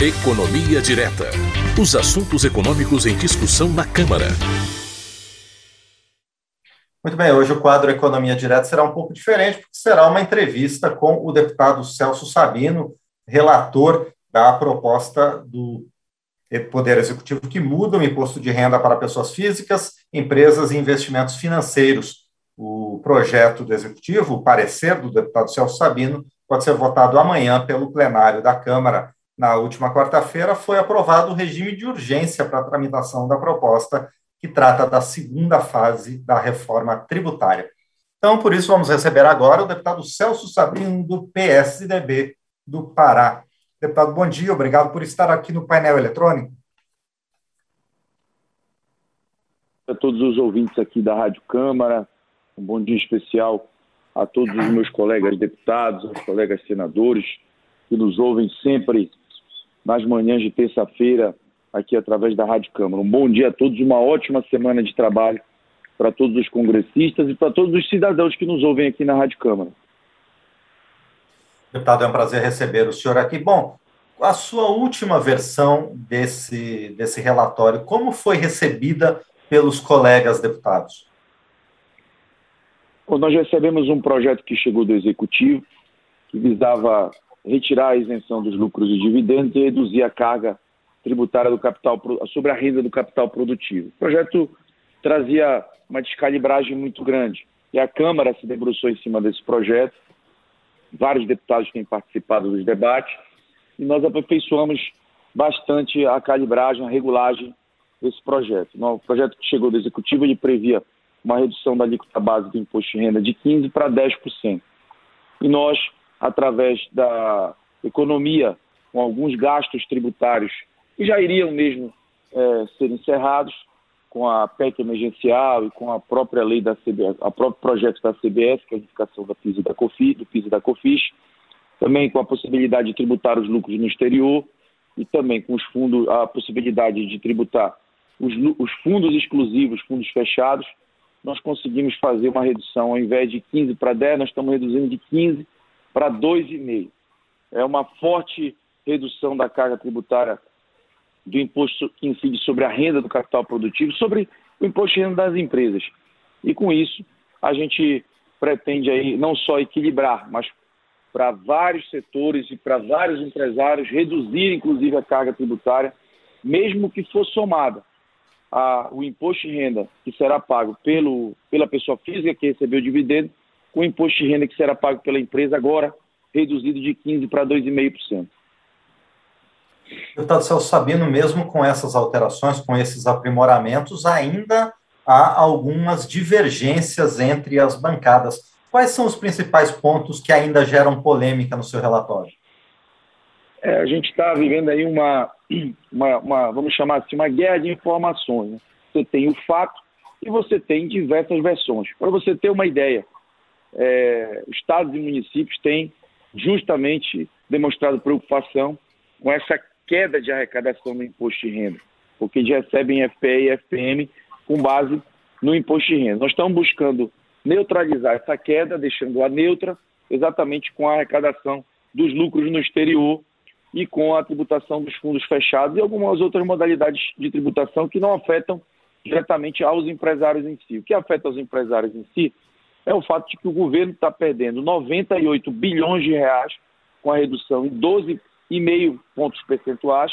Economia Direta. Os assuntos econômicos em discussão na Câmara. Muito bem, hoje o quadro Economia Direta será um pouco diferente, porque será uma entrevista com o deputado Celso Sabino, relator da proposta do Poder Executivo que muda o imposto de renda para pessoas físicas, empresas e investimentos financeiros. O projeto do Executivo, o parecer do deputado Celso Sabino, pode ser votado amanhã pelo plenário da Câmara. Na última quarta-feira, foi aprovado o regime de urgência para a tramitação da proposta, que trata da segunda fase da reforma tributária. Então, por isso, vamos receber agora o deputado Celso Sabino, do PSDB do Pará. Deputado, bom dia, obrigado por estar aqui no painel eletrônico. A todos os ouvintes aqui da Rádio Câmara, um bom dia especial a todos os meus colegas deputados, aos colegas senadores que nos ouvem sempre nas manhãs de terça-feira aqui através da Rádio Câmara. Um bom dia a todos, uma ótima semana de trabalho para todos os congressistas e para todos os cidadãos que nos ouvem aqui na Rádio Câmara. Deputado, é um prazer receber o senhor aqui. Bom, a sua última versão desse, desse relatório, como foi recebida pelos colegas deputados? Bom, nós recebemos um projeto que chegou do Executivo, que visava retirar a isenção dos lucros e dividendos e reduzir a carga tributária do capital sobre a renda do capital produtivo. O projeto trazia uma descalibragem muito grande e a Câmara se debruçou em cima desse projeto vários deputados têm participado dos debates, e nós aperfeiçoamos bastante a calibragem, a regulagem desse projeto. O projeto que chegou do Executivo, ele previa uma redução da alíquota base do imposto de renda de 15% para 10%. E nós, através da economia, com alguns gastos tributários que já iriam mesmo é, ser encerrados, com a PEC emergencial e com a própria lei da CBS, a próprio projeto da CBS, que é a unificação da PIS e da COFIS, do PIS e da COFIS, também com a possibilidade de tributar os lucros no exterior e também com os fundos, a possibilidade de tributar os, os fundos exclusivos, fundos fechados, nós conseguimos fazer uma redução, ao invés de 15 para 10, nós estamos reduzindo de 15 para 2,5. É uma forte redução da carga tributária do imposto que incide sobre a renda do capital produtivo, sobre o imposto de renda das empresas. E com isso, a gente pretende aí não só equilibrar, mas para vários setores e para vários empresários reduzir, inclusive, a carga tributária, mesmo que for somada a, o imposto de renda que será pago pelo, pela pessoa física que recebeu o dividendo, com o imposto de renda que será pago pela empresa agora reduzido de 15% para 2,5%. Deputado Celso Sabino, mesmo com essas alterações, com esses aprimoramentos, ainda há algumas divergências entre as bancadas. Quais são os principais pontos que ainda geram polêmica no seu relatório? É, a gente está vivendo aí uma, uma, uma, vamos chamar assim, uma guerra de informações. Né? Você tem o fato e você tem diversas versões. Para você ter uma ideia, é, estados e municípios têm justamente demonstrado preocupação com essa queda de arrecadação no imposto de renda, porque eles recebem FPE e FPM com base no imposto de renda. Nós estamos buscando neutralizar essa queda, deixando-a neutra, exatamente com a arrecadação dos lucros no exterior e com a tributação dos fundos fechados e algumas outras modalidades de tributação que não afetam diretamente aos empresários em si. O que afeta os empresários em si é o fato de que o governo está perdendo 98 bilhões de reais com a redução em 12 e meio pontos percentuais,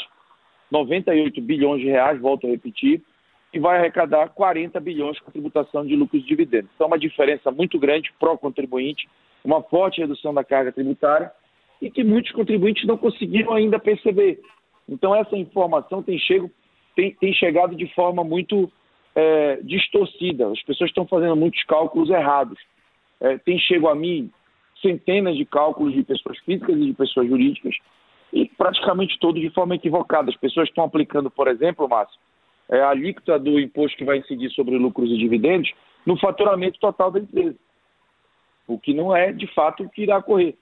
98 bilhões de reais, volto a repetir, e vai arrecadar 40 bilhões com tributação de lucros e dividendos. Então, uma diferença muito grande para o contribuinte, uma forte redução da carga tributária e que muitos contribuintes não conseguiram ainda perceber. Então, essa informação tem, chego, tem, tem chegado de forma muito é, distorcida. As pessoas estão fazendo muitos cálculos errados. É, tem chego a mim centenas de cálculos de pessoas físicas e de pessoas jurídicas e praticamente todos de forma equivocada. As pessoas estão aplicando, por exemplo, Márcio, é, a alíquota do imposto que vai incidir sobre lucros e dividendos no faturamento total da empresa, o que não é, de fato, o que irá ocorrer.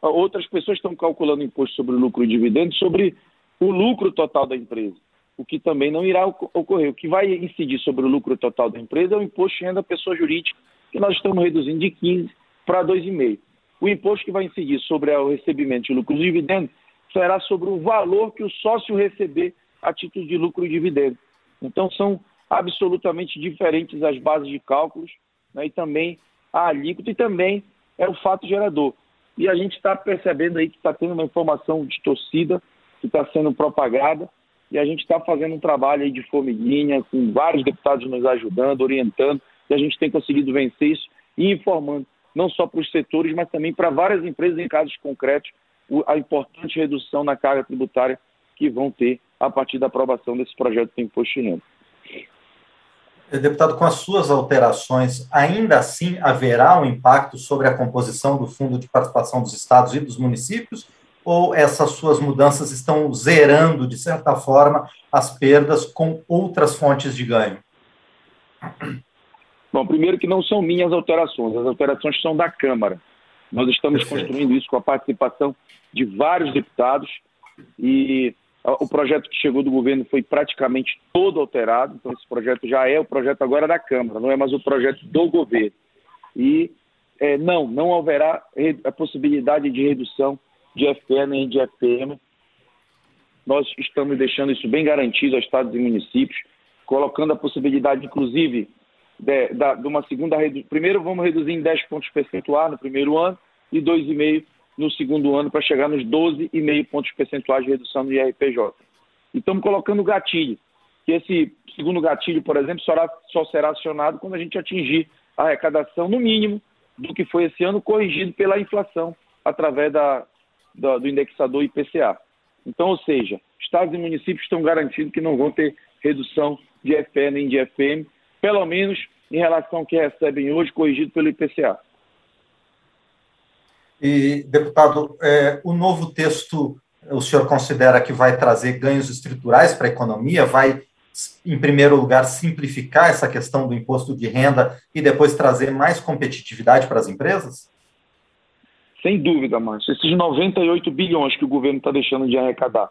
Outras pessoas estão calculando imposto sobre lucro e dividendos sobre o lucro total da empresa, o que também não irá ocorrer. O que vai incidir sobre o lucro total da empresa é o imposto de renda da pessoa jurídica, que nós estamos reduzindo de 15% para 2,5%. O imposto que vai incidir sobre o recebimento de lucros e dividendos será sobre o valor que o sócio receber a título de lucro e dividendo. Então, são absolutamente diferentes as bases de cálculos né, e também a alíquota e também é o fato gerador. E a gente está percebendo aí que está tendo uma informação distorcida que está sendo propagada e a gente está fazendo um trabalho aí de formiguinha, com vários deputados nos ajudando, orientando, e a gente tem conseguido vencer isso e informando, não só para os setores, mas também para várias empresas em casos concretos, a importante redução na carga tributária que vão ter a partir da aprovação desse projeto de imposto de renda. Deputado, com as suas alterações, ainda assim haverá um impacto sobre a composição do Fundo de Participação dos Estados e dos municípios? Ou essas suas mudanças estão zerando, de certa forma, as perdas com outras fontes de ganho? Bom, primeiro que não são minhas alterações, as alterações são da Câmara. Nós estamos Perfeito. construindo isso com a participação de vários deputados e o projeto que chegou do governo foi praticamente todo alterado, então esse projeto já é o projeto agora da Câmara, não é mais o projeto do governo. E é, não, não haverá a possibilidade de redução de FPE nem de FPM. Nós estamos deixando isso bem garantido a estados e municípios, colocando a possibilidade, inclusive, de, de uma segunda redução. Primeiro, vamos reduzir em 10 pontos percentuais no primeiro ano e 2,5 no segundo ano para chegar nos 12,5 pontos percentuais de redução do IRPJ. E estamos colocando gatilho, que esse segundo gatilho, por exemplo, só, só será acionado quando a gente atingir a arrecadação, no mínimo, do que foi esse ano, corrigido pela inflação através da, da, do indexador IPCA. Então, ou seja, estados e municípios estão garantidos que não vão ter redução de FE nem de FM, pelo menos em relação ao que recebem hoje, corrigido pelo IPCA. E, deputado, é, o novo texto, o senhor considera que vai trazer ganhos estruturais para a economia? Vai, em primeiro lugar, simplificar essa questão do imposto de renda e depois trazer mais competitividade para as empresas? Sem dúvida, Márcio. Esses 98 bilhões que o governo está deixando de arrecadar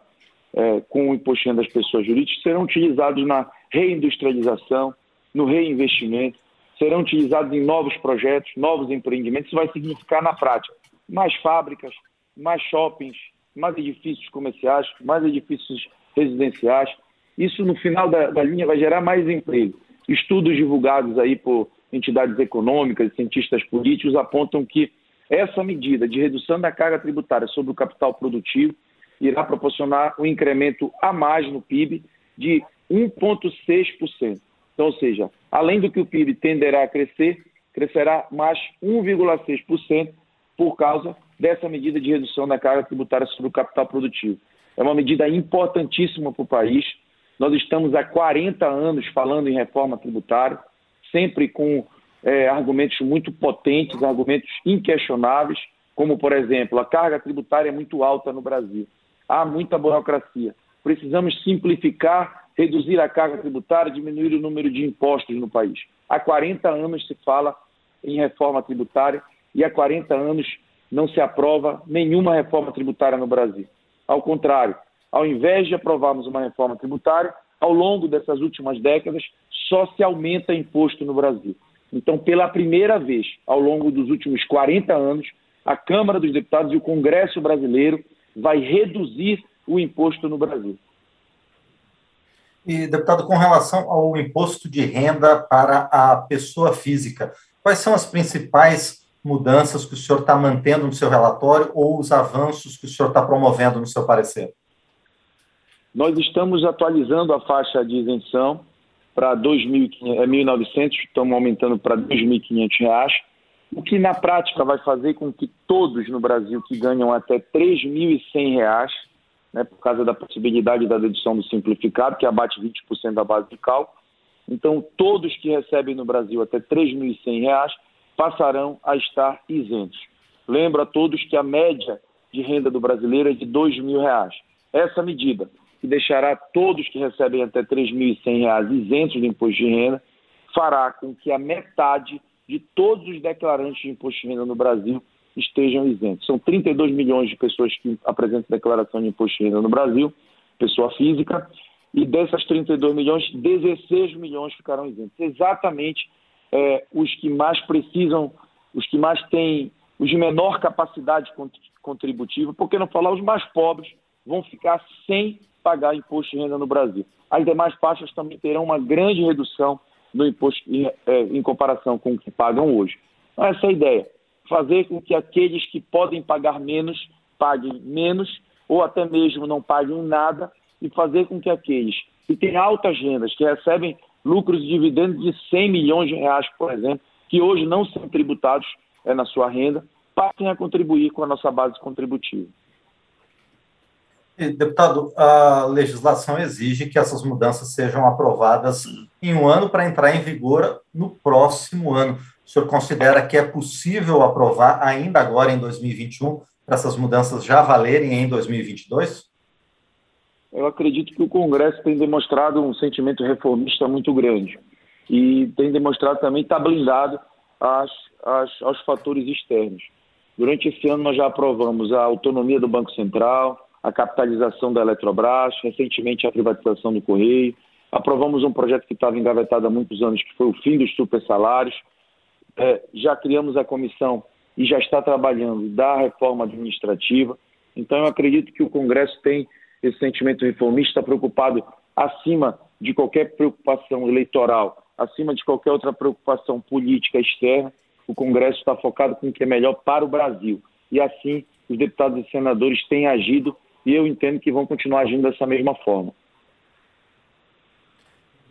é, com o imposto das pessoas jurídicas serão utilizados na reindustrialização, no reinvestimento, serão utilizados em novos projetos, novos empreendimentos. Isso vai significar, na prática, mais fábricas, mais shoppings, mais edifícios comerciais, mais edifícios residenciais. Isso, no final da, da linha, vai gerar mais emprego. Estudos divulgados aí por entidades econômicas cientistas políticos apontam que essa medida de redução da carga tributária sobre o capital produtivo irá proporcionar um incremento a mais no PIB de 1,6%. Então, ou seja, além do que o PIB tenderá a crescer, crescerá mais 1,6%, por causa dessa medida de redução da carga tributária sobre o capital produtivo. É uma medida importantíssima para o país. Nós estamos há 40 anos falando em reforma tributária, sempre com é, argumentos muito potentes, argumentos inquestionáveis, como, por exemplo, a carga tributária é muito alta no Brasil. Há muita burocracia. Precisamos simplificar, reduzir a carga tributária, diminuir o número de impostos no país. Há 40 anos se fala em reforma tributária e há 40 anos não se aprova nenhuma reforma tributária no Brasil. Ao contrário, ao invés de aprovarmos uma reforma tributária, ao longo dessas últimas décadas, só se aumenta imposto no Brasil. Então, pela primeira vez, ao longo dos últimos 40 anos, a Câmara dos Deputados e o Congresso brasileiro vai reduzir o imposto no Brasil. E, deputado, com relação ao imposto de renda para a pessoa física, quais são as principais mudanças que o senhor está mantendo no seu relatório ou os avanços que o senhor está promovendo no seu parecer? Nós estamos atualizando a faixa de isenção para 1.900, é, estamos aumentando para R$ 2.500, o que na prática vai fazer com que todos no Brasil que ganham até R$ 3.100, né, por causa da possibilidade da dedução do simplificado, que abate 20% da base de cálculo, então todos que recebem no Brasil até R$ 3.100 passarão a estar isentos. Lembro a todos que a média de renda do brasileiro é de R$ reais. Essa medida, que deixará todos que recebem até R$ 3.100 isentos do imposto de renda, fará com que a metade de todos os declarantes de imposto de renda no Brasil estejam isentos. São 32 milhões de pessoas que apresentam declaração de imposto de renda no Brasil, pessoa física, e dessas 32 milhões, 16 milhões ficarão isentos. Exatamente é, os que mais precisam, os que mais têm, os de menor capacidade contributiva, por que não falar os mais pobres, vão ficar sem pagar imposto de renda no Brasil. As demais faixas também terão uma grande redução do imposto em, é, em comparação com o que pagam hoje. Então, essa é a ideia. Fazer com que aqueles que podem pagar menos paguem menos ou até mesmo não paguem nada e fazer com que aqueles que têm altas rendas, que recebem lucros e dividendos de 100 milhões de reais, por exemplo, que hoje não são tributados é, na sua renda, passem a contribuir com a nossa base contributiva. Deputado, a legislação exige que essas mudanças sejam aprovadas em um ano para entrar em vigor no próximo ano. O senhor considera que é possível aprovar ainda agora em 2021 para essas mudanças já valerem em 2022? Eu acredito que o Congresso tem demonstrado um sentimento reformista muito grande e tem demonstrado também estar blindado às, às, aos fatores externos. Durante esse ano nós já aprovamos a autonomia do Banco Central, a capitalização da Eletrobras, recentemente a privatização do Correio. Aprovamos um projeto que estava engavetado há muitos anos, que foi o fim dos super salários. É, já criamos a comissão e já está trabalhando da reforma administrativa. Então, eu acredito que o Congresso tem esse sentimento reformista, preocupado acima de qualquer preocupação eleitoral, acima de qualquer outra preocupação política externa. O Congresso está focado com o que é melhor para o Brasil. E assim, os deputados e senadores têm agido e eu entendo que vão continuar agindo dessa mesma forma.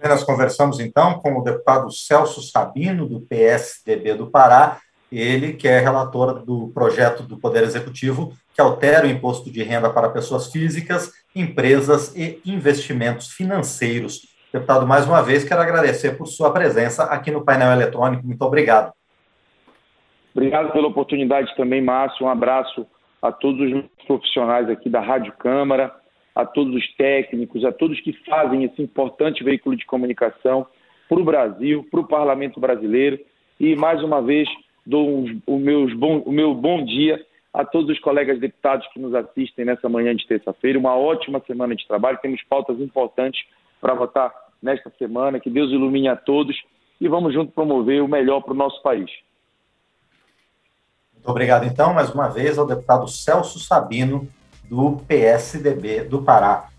Nós conversamos então com o deputado Celso Sabino, do PSDB do Pará, ele que é relator do projeto do Poder Executivo que altera o imposto de renda para pessoas físicas, empresas e investimentos financeiros. Deputado, mais uma vez, quero agradecer por sua presença aqui no painel eletrônico. Muito obrigado. Obrigado pela oportunidade também, Márcio. Um abraço a todos os profissionais aqui da Rádio Câmara, a todos os técnicos, a todos que fazem esse importante veículo de comunicação para o Brasil, para o Parlamento brasileiro. E, mais uma vez, dou o, meus bom, o meu bom dia a todos os colegas deputados que nos assistem nessa manhã de terça-feira. Uma ótima semana de trabalho. Temos pautas importantes para votar nesta semana. Que Deus ilumine a todos e vamos juntos promover o melhor para o nosso país. Muito obrigado, então, mais uma vez, ao deputado Celso Sabino, do PSDB do Pará.